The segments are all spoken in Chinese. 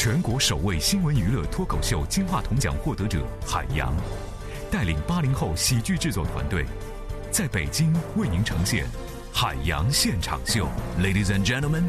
全国首位新闻娱乐脱口秀金话筒奖获得者海洋，带领八零后喜剧制作团队，在北京为您呈现《海洋现场秀》，Ladies and Gentlemen，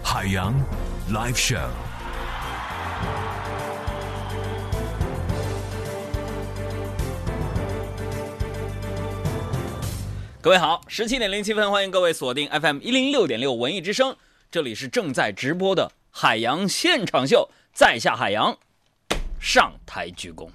海洋 Live Show。各位好，十七点零七分，欢迎各位锁定 FM 一零六点六文艺之声，这里是正在直播的海洋现场秀，在下海洋，上台鞠躬。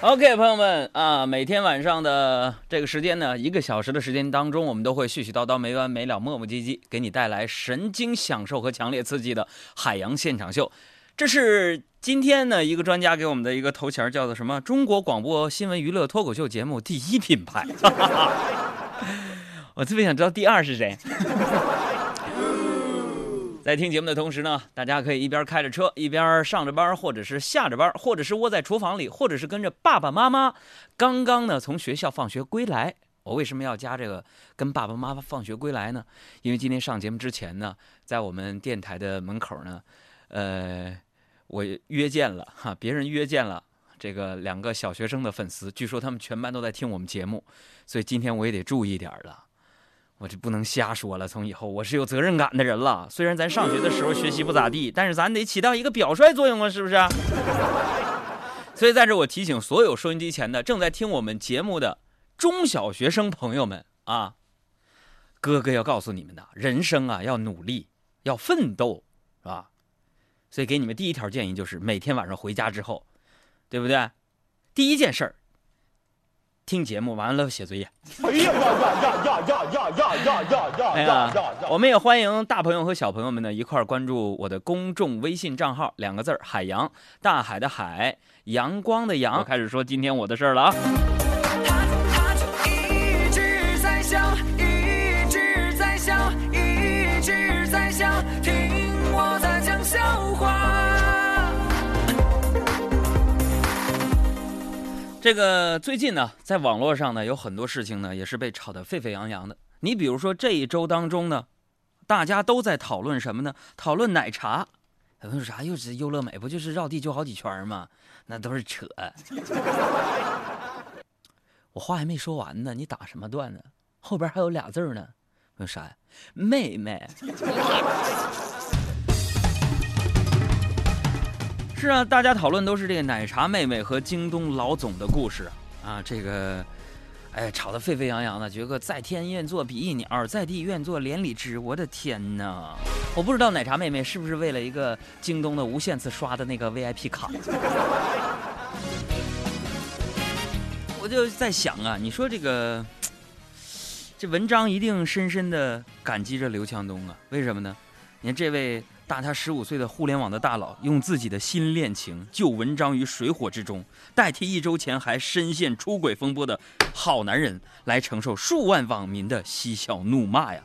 OK，朋友们啊，每天晚上的这个时间呢，一个小时的时间当中，我们都会絮絮叨叨、没完没了、磨磨唧唧，给你带来神经享受和强烈刺激的海洋现场秀。这是今天呢一个专家给我们的一个头衔，叫做什么？中国广播新闻娱乐脱口秀节目第一品牌。我特别想知道第二是谁。在听节目的同时呢，大家可以一边开着车，一边上着班，或者是下着班，或者是窝在厨房里，或者是跟着爸爸妈妈刚刚呢从学校放学归来。我为什么要加这个跟爸爸妈妈放学归来呢？因为今天上节目之前呢，在我们电台的门口呢，呃，我约见了哈，别人约见了这个两个小学生的粉丝，据说他们全班都在听我们节目，所以今天我也得注意点了。我就不能瞎说了。从以后我是有责任感的人了。虽然咱上学的时候学习不咋地，但是咱得起到一个表率作用啊，是不是？所以在这我提醒所有收音机前的正在听我们节目的中小学生朋友们啊，哥哥要告诉你们的，人生啊要努力，要奋斗，是吧？所以给你们第一条建议就是每天晚上回家之后，对不对？第一件事儿。听节目完了写作业。哎呀呀呀呀呀呀呀呀呀呀呀！我们也欢迎大朋友和小朋友们呢一块儿关注我的公众微信账号，两个字儿：海洋，大海的海，阳光的阳。我开始说今天我的事儿了啊。这个最近呢，在网络上呢，有很多事情呢，也是被炒得沸沸扬扬的。你比如说这一周当中呢，大家都在讨论什么呢？讨论奶茶。讨论啥？又是优乐美，不就是绕地球好几圈吗？那都是扯。我话还没说完呢，你打什么断呢？后边还有俩字呢，说啥呀？妹妹。是啊，大家讨论都是这个奶茶妹妹和京东老总的故事啊，这个，哎，吵得沸沸扬扬的。觉得在天愿作比翼鸟，在地愿作连理枝。我的天哪！我不知道奶茶妹妹是不是为了一个京东的无限次刷的那个 VIP 卡。我就在想啊，你说这个，这文章一定深深的感激着刘强东啊？为什么呢？你看这位。大他十五岁的互联网的大佬，用自己的新恋情救文章于水火之中，代替一周前还深陷出轨风波的好男人来承受数万网民的嬉笑怒骂呀。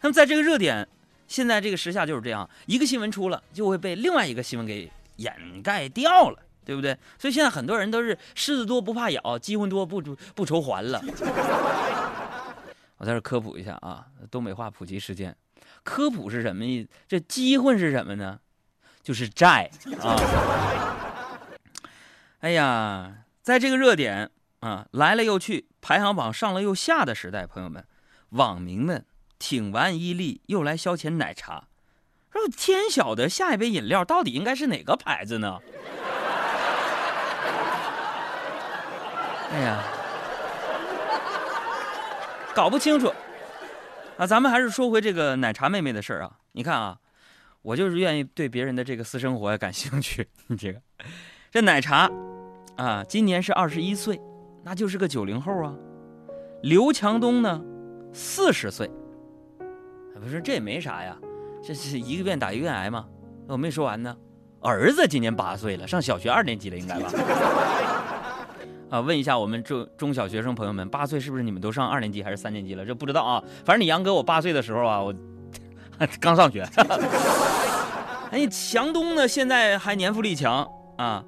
那么在这个热点，现在这个时下就是这样，一个新闻出了，就会被另外一个新闻给掩盖掉了，对不对？所以现在很多人都是狮子多不怕咬，鸡混多不不愁还了。我在这科普一下啊，东北话普及时间。科普是什么意思？这机会是什么呢？就是债 啊！哎呀，在这个热点啊来了又去，排行榜上了又下的时代，朋友们，网民们挺完伊利又来消遣奶茶，说天晓得下一杯饮料到底应该是哪个牌子呢？哎呀，搞不清楚。啊，咱们还是说回这个奶茶妹妹的事儿啊。你看啊，我就是愿意对别人的这个私生活感兴趣。你这个，这奶茶啊，今年是二十一岁，那就是个九零后啊。刘强东呢，四十岁，不是这也没啥呀，这是一个愿打一个愿挨嘛。我没说完呢，儿子今年八岁了，上小学二年级了，应该吧。啊，问一下我们中中小学生朋友们，八岁是不是你们都上二年级还是三年级了？这不知道啊。反正你杨哥我八岁的时候啊，我 刚上学。哎，强东呢，现在还年富力强啊，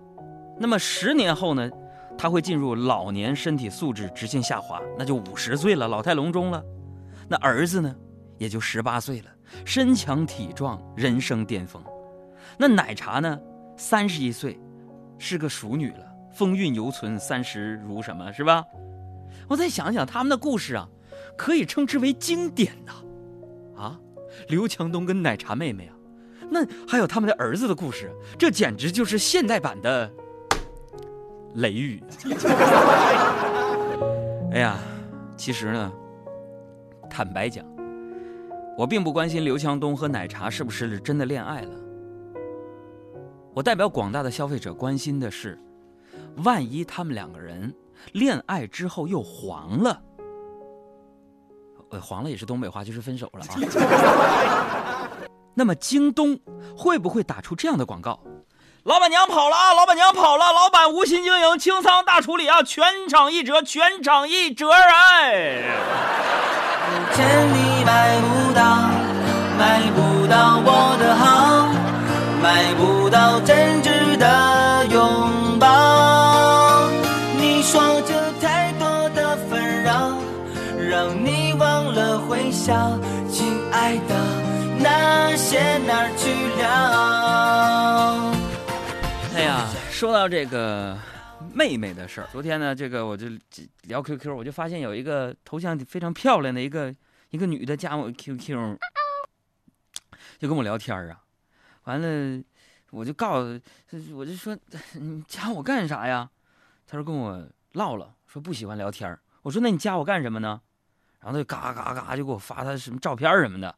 那么十年后呢，他会进入老年，身体素质直线下滑，那就五十岁了，老态龙钟了。那儿子呢，也就十八岁了，身强体壮，人生巅峰。那奶茶呢，三十一岁，是个熟女了，风韵犹存，三十如什么是吧？我再想想他们的故事啊，可以称之为经典呐。啊，刘强东跟奶茶妹妹啊，那还有他们的儿子的故事，这简直就是现代版的。雷雨。哎呀，其实呢，坦白讲，我并不关心刘强东和奶茶是不是真的恋爱了。我代表广大的消费者关心的是，万一他们两个人恋爱之后又黄了，呃，黄了也是东北话，就是分手了啊。那么京东会不会打出这样的广告？老板娘跑了啊！老板娘跑了，老板无心经营，清仓大处理啊！全场一折，全场一折哎！千里买不到，买不到我的好，买不到真挚你忘了微笑，亲爱的，那些哪儿去了？哎呀，说到这个妹妹的事儿，昨天呢，这个我就聊 QQ，我就发现有一个头像非常漂亮的一个一个女的加我 QQ，就跟我聊天啊。完了，我就告诉，我就说你加我干啥呀？他说跟我唠了，说不喜欢聊天我说那你加我干什么呢？然后他就嘎嘎嘎就给我发他什么照片什么的，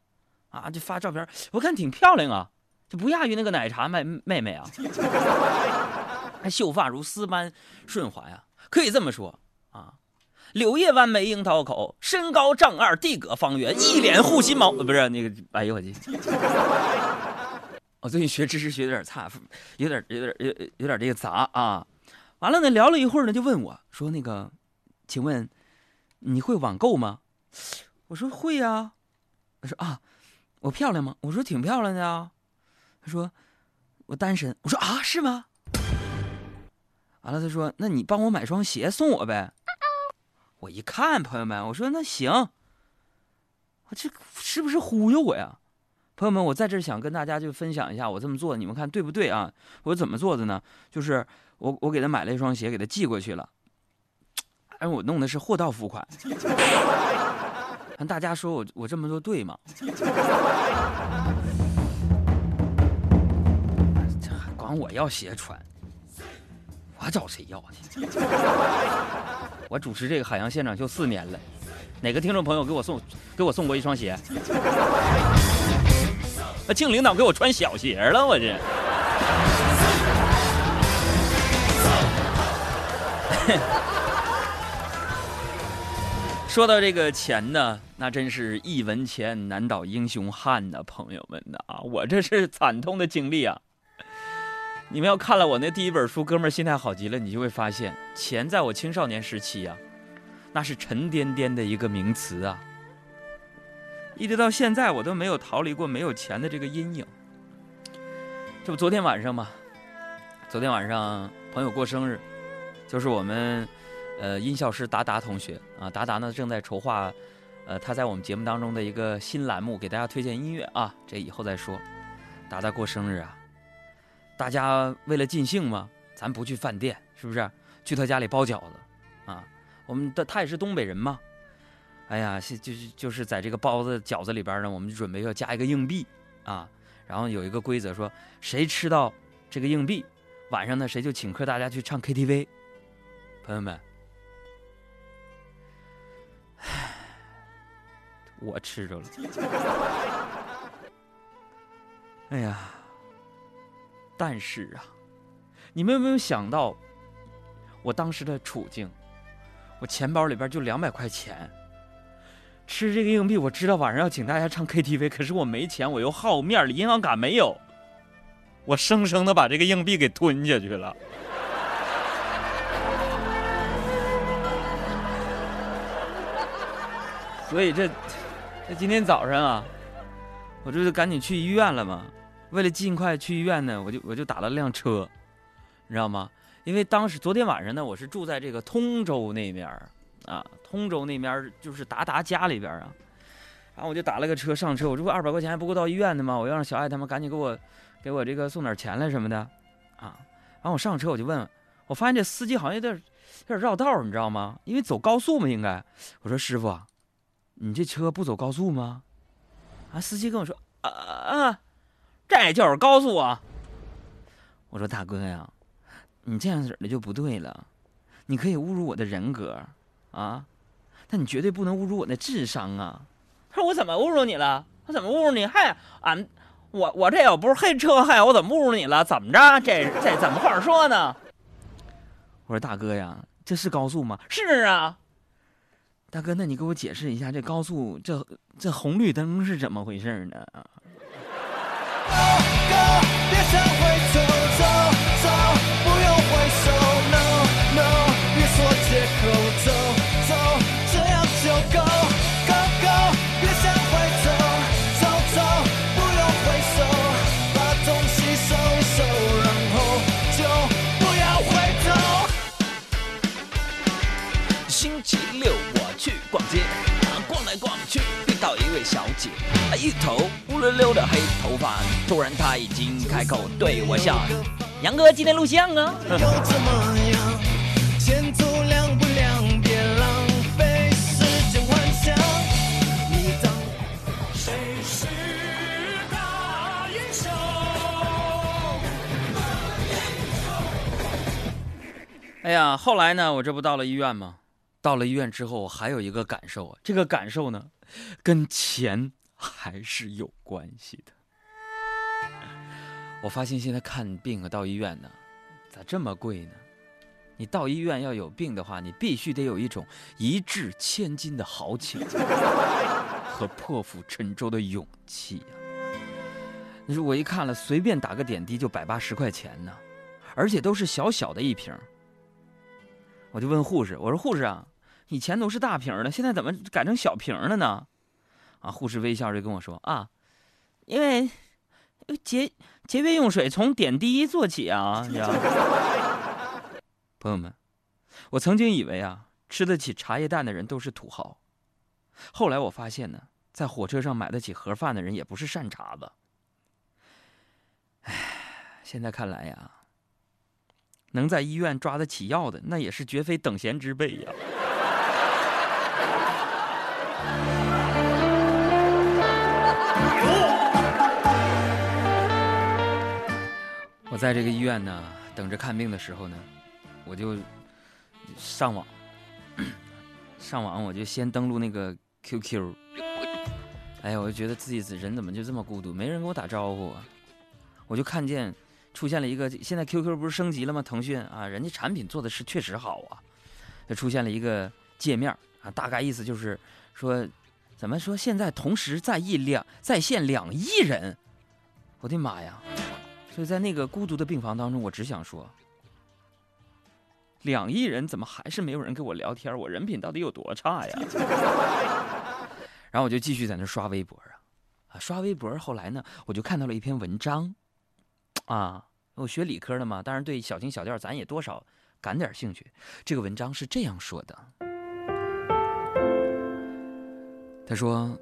啊，就发照片，我看挺漂亮啊。就不亚于那个奶茶妹妹妹啊，还秀发如丝般顺滑呀，可以这么说啊。柳叶弯眉樱桃口，身高丈二地阁方圆，一脸护心毛，不是那个，哎呦我去！我最近学知识学的有点差，有点有点有有点这个杂啊。完了呢，聊了一会儿呢，就问我说：“那个，请问你会网购吗？”我说：“会呀。”他说：“啊，我漂亮吗？”我说：“挺漂亮的啊。”他说：“我单身。”我说：“啊，是吗？”完了，他说：“那你帮我买双鞋送我呗。”我一看，朋友们，我说：“那行。”我这是不是忽悠我呀？朋友们，我在这想跟大家就分享一下我这么做，你们看对不对啊？我怎么做的呢？就是我我给他买了一双鞋，给他寄过去了。哎，我弄的是货到付款。大家说我我这么做对吗？这还管我要鞋穿，我找谁要去？我主持这个海洋现场秀四年了，哪个听众朋友给我送给我送过一双鞋？那庆领导给我穿小鞋了，我这。说到这个钱呢，那真是一文钱难倒英雄汉呐，朋友们呐，我这是惨痛的经历啊。你们要看了我那第一本书《哥们儿心态好极了》，你就会发现，钱在我青少年时期呀，那是沉甸甸的一个名词啊。一直到现在，我都没有逃离过没有钱的这个阴影。这不昨天晚上吗？昨天晚上朋友过生日，就是我们呃音效师达达同学啊，达达呢正在筹划，呃他在我们节目当中的一个新栏目，给大家推荐音乐啊，这以后再说。达达过生日啊。大家为了尽兴嘛，咱不去饭店，是不是？去他家里包饺子，啊，我们的他也是东北人嘛。哎呀，就是就是在这个包子饺子里边呢，我们就准备要加一个硬币啊。然后有一个规则说，谁吃到这个硬币，晚上呢谁就请客大家去唱 KTV。朋友们，我吃着了。哎呀。但是啊，你们有没有想到我当时的处境？我钱包里边就两百块钱，吃这个硬币，我知道晚上要请大家唱 KTV，可是我没钱，我又好面子，银行卡没有，我生生的把这个硬币给吞下去了。所以这这今天早上啊，我这就赶紧去医院了嘛。为了尽快去医院呢，我就我就打了辆车，你知道吗？因为当时昨天晚上呢，我是住在这个通州那边啊，通州那边就是达达家里边啊，然后我就打了个车上车，我这不二百块钱还不够到医院的吗？我要让小爱他们赶紧给我给我这个送点钱来什么的啊。然后我上车我就问，我发现这司机好像有点有点绕道，你知道吗？因为走高速嘛，应该。我说师傅啊，你这车不走高速吗？啊，司机跟我说啊啊，这就是高速啊。我说大哥呀，你这样式的就不对了，你可以侮辱我的人格啊，但你绝对不能侮辱我的智商啊。他说我怎么侮辱你了？我怎么侮辱你？嗨，俺我我这又不是黑车，嗨，我怎么侮辱你了？怎么着？这这怎么话说呢？我说大哥呀，这是高速吗？是啊。大哥，那你给我解释一下，这高速这这红绿灯是怎么回事呢？啊？别想回头，走走，不用回首，no no，别说借口，逛街，啊，逛来逛去遇到一位小姐，啊，一头乌溜溜的黑头发，突然她已经开口对我笑：“杨哥，今天录像啊。？”哎呀，后来呢，我这不到了医院吗？到了医院之后，我还有一个感受啊，这个感受呢，跟钱还是有关系的。我发现现在看病啊，到医院呢，咋这么贵呢？你到医院要有病的话，你必须得有一种一掷千金的豪情和破釜沉舟的勇气呀、你说我一看了，随便打个点滴就百八十块钱呢，而且都是小小的一瓶。我就问护士，我说护士啊，以前都是大瓶的，现在怎么改成小瓶了呢？啊，护士微笑着跟我说啊，因为节节约用水，从点滴做起啊，你知道？朋友们，我曾经以为啊，吃得起茶叶蛋的人都是土豪，后来我发现呢，在火车上买得起盒饭的人也不是善茬子。唉，现在看来呀，能在医院抓得起药的，那也是绝非等闲之辈呀。我在这个医院呢，等着看病的时候呢，我就上网，上网我就先登录那个 QQ。哎呀，我就觉得自己人怎么就这么孤独，没人跟我打招呼啊！我就看见出现了一个，现在 QQ 不是升级了吗？腾讯啊，人家产品做的是确实好啊，就出现了一个界面啊，大概意思就是说，怎么说现在同时在一两在线两亿人，我的妈呀！所以在那个孤独的病房当中，我只想说，两亿人怎么还是没有人跟我聊天？我人品到底有多差呀？然后我就继续在那刷微博啊，啊，刷微博。后来呢，我就看到了一篇文章，啊，我学理科的嘛，当然对小情小调咱也多少感点兴趣。这个文章是这样说的，他说，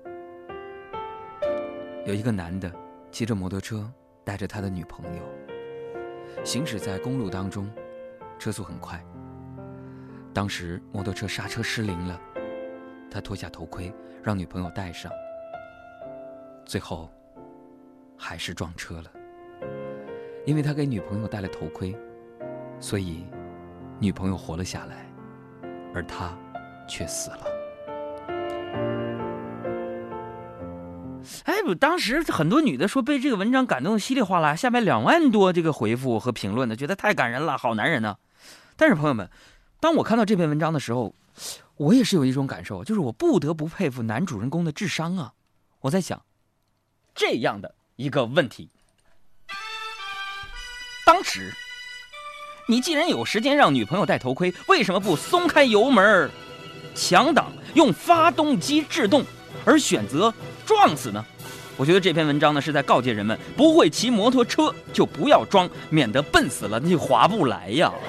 有一个男的骑着摩托车，带着他的女朋友，行驶在公路当中，车速很快。当时摩托车刹车失灵了，他脱下头盔让女朋友戴上，最后还是撞车了。因为他给女朋友戴了头盔，所以女朋友活了下来，而他却死了。哎，我当时很多女的说被这个文章感动得稀里哗啦，下面两万多这个回复和评论呢，觉得太感人了，好男人呢。但是朋友们，当我看到这篇文章的时候，我也是有一种感受，就是我不得不佩服男主人公的智商啊！我在想，这样的一个问题，当时你既然有时间让女朋友戴头盔，为什么不松开油门强挡，用发动机制动，而选择撞死呢，我觉得这篇文章呢，是在告诫人们不会骑摩托车就不要装，免得笨死了，那就划不来呀。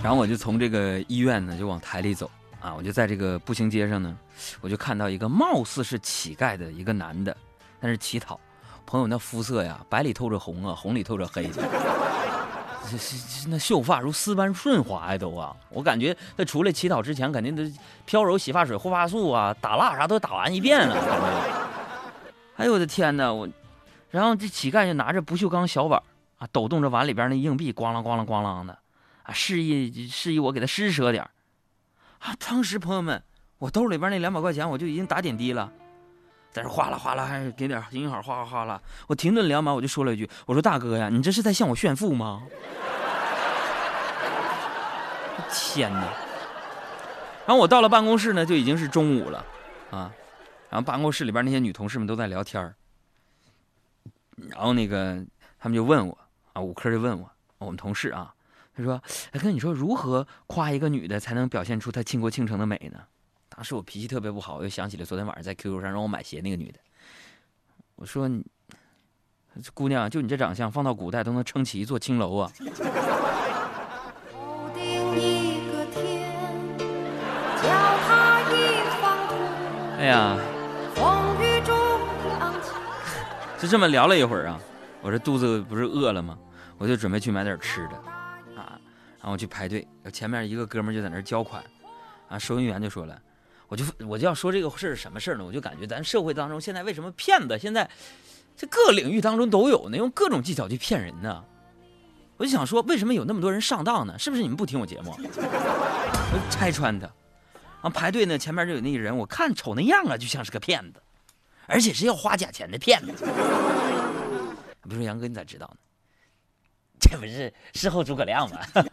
然后我就从这个医院呢，就往台里走，啊，我就在这个步行街上呢，我就看到一个貌似是乞丐的一个男的，但是乞讨。朋友那肤色呀，白里透着红啊，红里透着黑的，这这那秀发如丝般顺滑呀，都啊！我感觉他出来乞讨之前，肯定都飘柔洗发水、护发素啊、打蜡啥都打完一遍了。哎呦我的天哪！我，然后这乞丐就拿着不锈钢小碗啊，抖动着碗里边那硬币，咣啷咣啷咣啷的啊，示意示意我给他施舍点啊。当时朋友们，我兜里边那两百块钱我就已经打点滴了。在这哗啦哗啦，还给点银行哗哗哗啦。我停顿两秒，我就说了一句：“我说大哥呀，你这是在向我炫富吗？” 天哪！然后我到了办公室呢，就已经是中午了，啊，然后办公室里边那些女同事们都在聊天然后那个他们就问我啊，五科就问我，我们同事啊，他说：“哎哥，你说如何夸一个女的才能表现出她倾国倾城的美呢？”当时我脾气特别不好，我又想起了昨天晚上在 QQ 上让我买鞋那个女的。我说：“姑娘，就你这长相，放到古代都能撑起一座青楼啊！” 哎呀，就这么聊了一会儿啊，我这肚子不是饿了吗？我就准备去买点吃的啊，然后去排队。前面一个哥们就在那交款，啊，收银员就说了。我就我就要说这个事儿什么事儿呢？我就感觉咱社会当中现在为什么骗子现在这各领域当中都有呢？用各种技巧去骗人呢？我就想说，为什么有那么多人上当呢？是不是你们不听我节目？我拆穿他，啊，排队呢，前面就有那个人，我看瞅那样啊，就像是个骗子，而且是要花假钱的骗子。不是杨哥，你咋知道呢？这不是事后诸葛亮吗？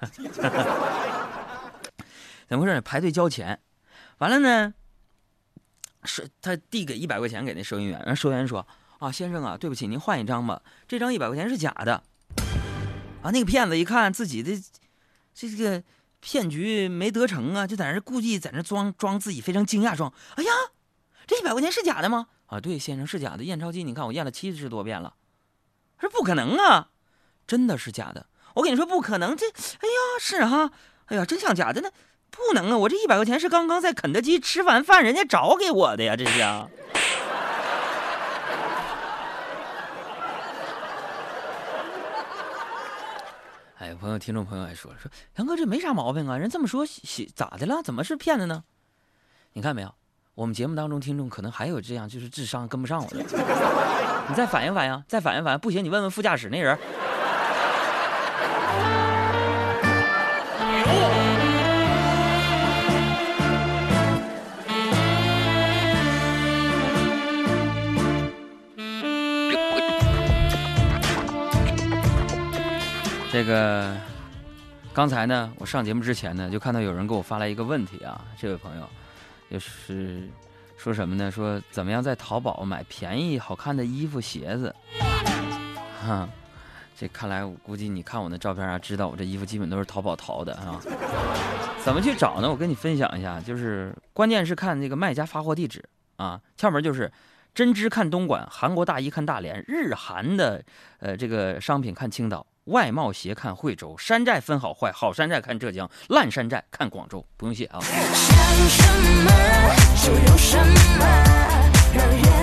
怎么回事？排队交钱。完了呢，是他递给一百块钱给那收银员，然后收银员说：“啊，先生啊，对不起，您换一张吧，这张一百块钱是假的。”啊，那个骗子一看自己的这个骗局没得成啊，就在那故意在那装装自己非常惊讶，装：“哎呀，这一百块钱是假的吗？”啊，对，先生是假的，验钞机你看我验了七十多遍了，说不可能啊，真的是假的。我跟你说不可能，这，哎呀，是哈，哎呀，真像假的呢。不能啊！我这一百块钱是刚刚在肯德基吃完饭人家找给我的呀，这是啊。哎，朋友，听众朋友还说说杨哥这没啥毛病啊，人这么说咋的了？怎么是骗子呢？你看没有？我们节目当中听众可能还有这样，就是智商跟不上我的。你再反应反应，再反应反应，不行你问问副驾驶那人。这个刚才呢，我上节目之前呢，就看到有人给我发来一个问题啊，这位朋友就是说什么呢？说怎么样在淘宝买便宜好看的衣服鞋子？哈，这看来我估计你看我那照片啊，知道我这衣服基本都是淘宝淘的啊。怎么去找呢？我跟你分享一下，就是关键是看那个卖家发货地址啊，窍门就是针织看东莞，韩国大衣看大连，日韩的呃这个商品看青岛。外贸鞋看惠州，山寨分好坏，好山寨看浙江，烂山寨看广州，不用谢啊。想什么就有什么让人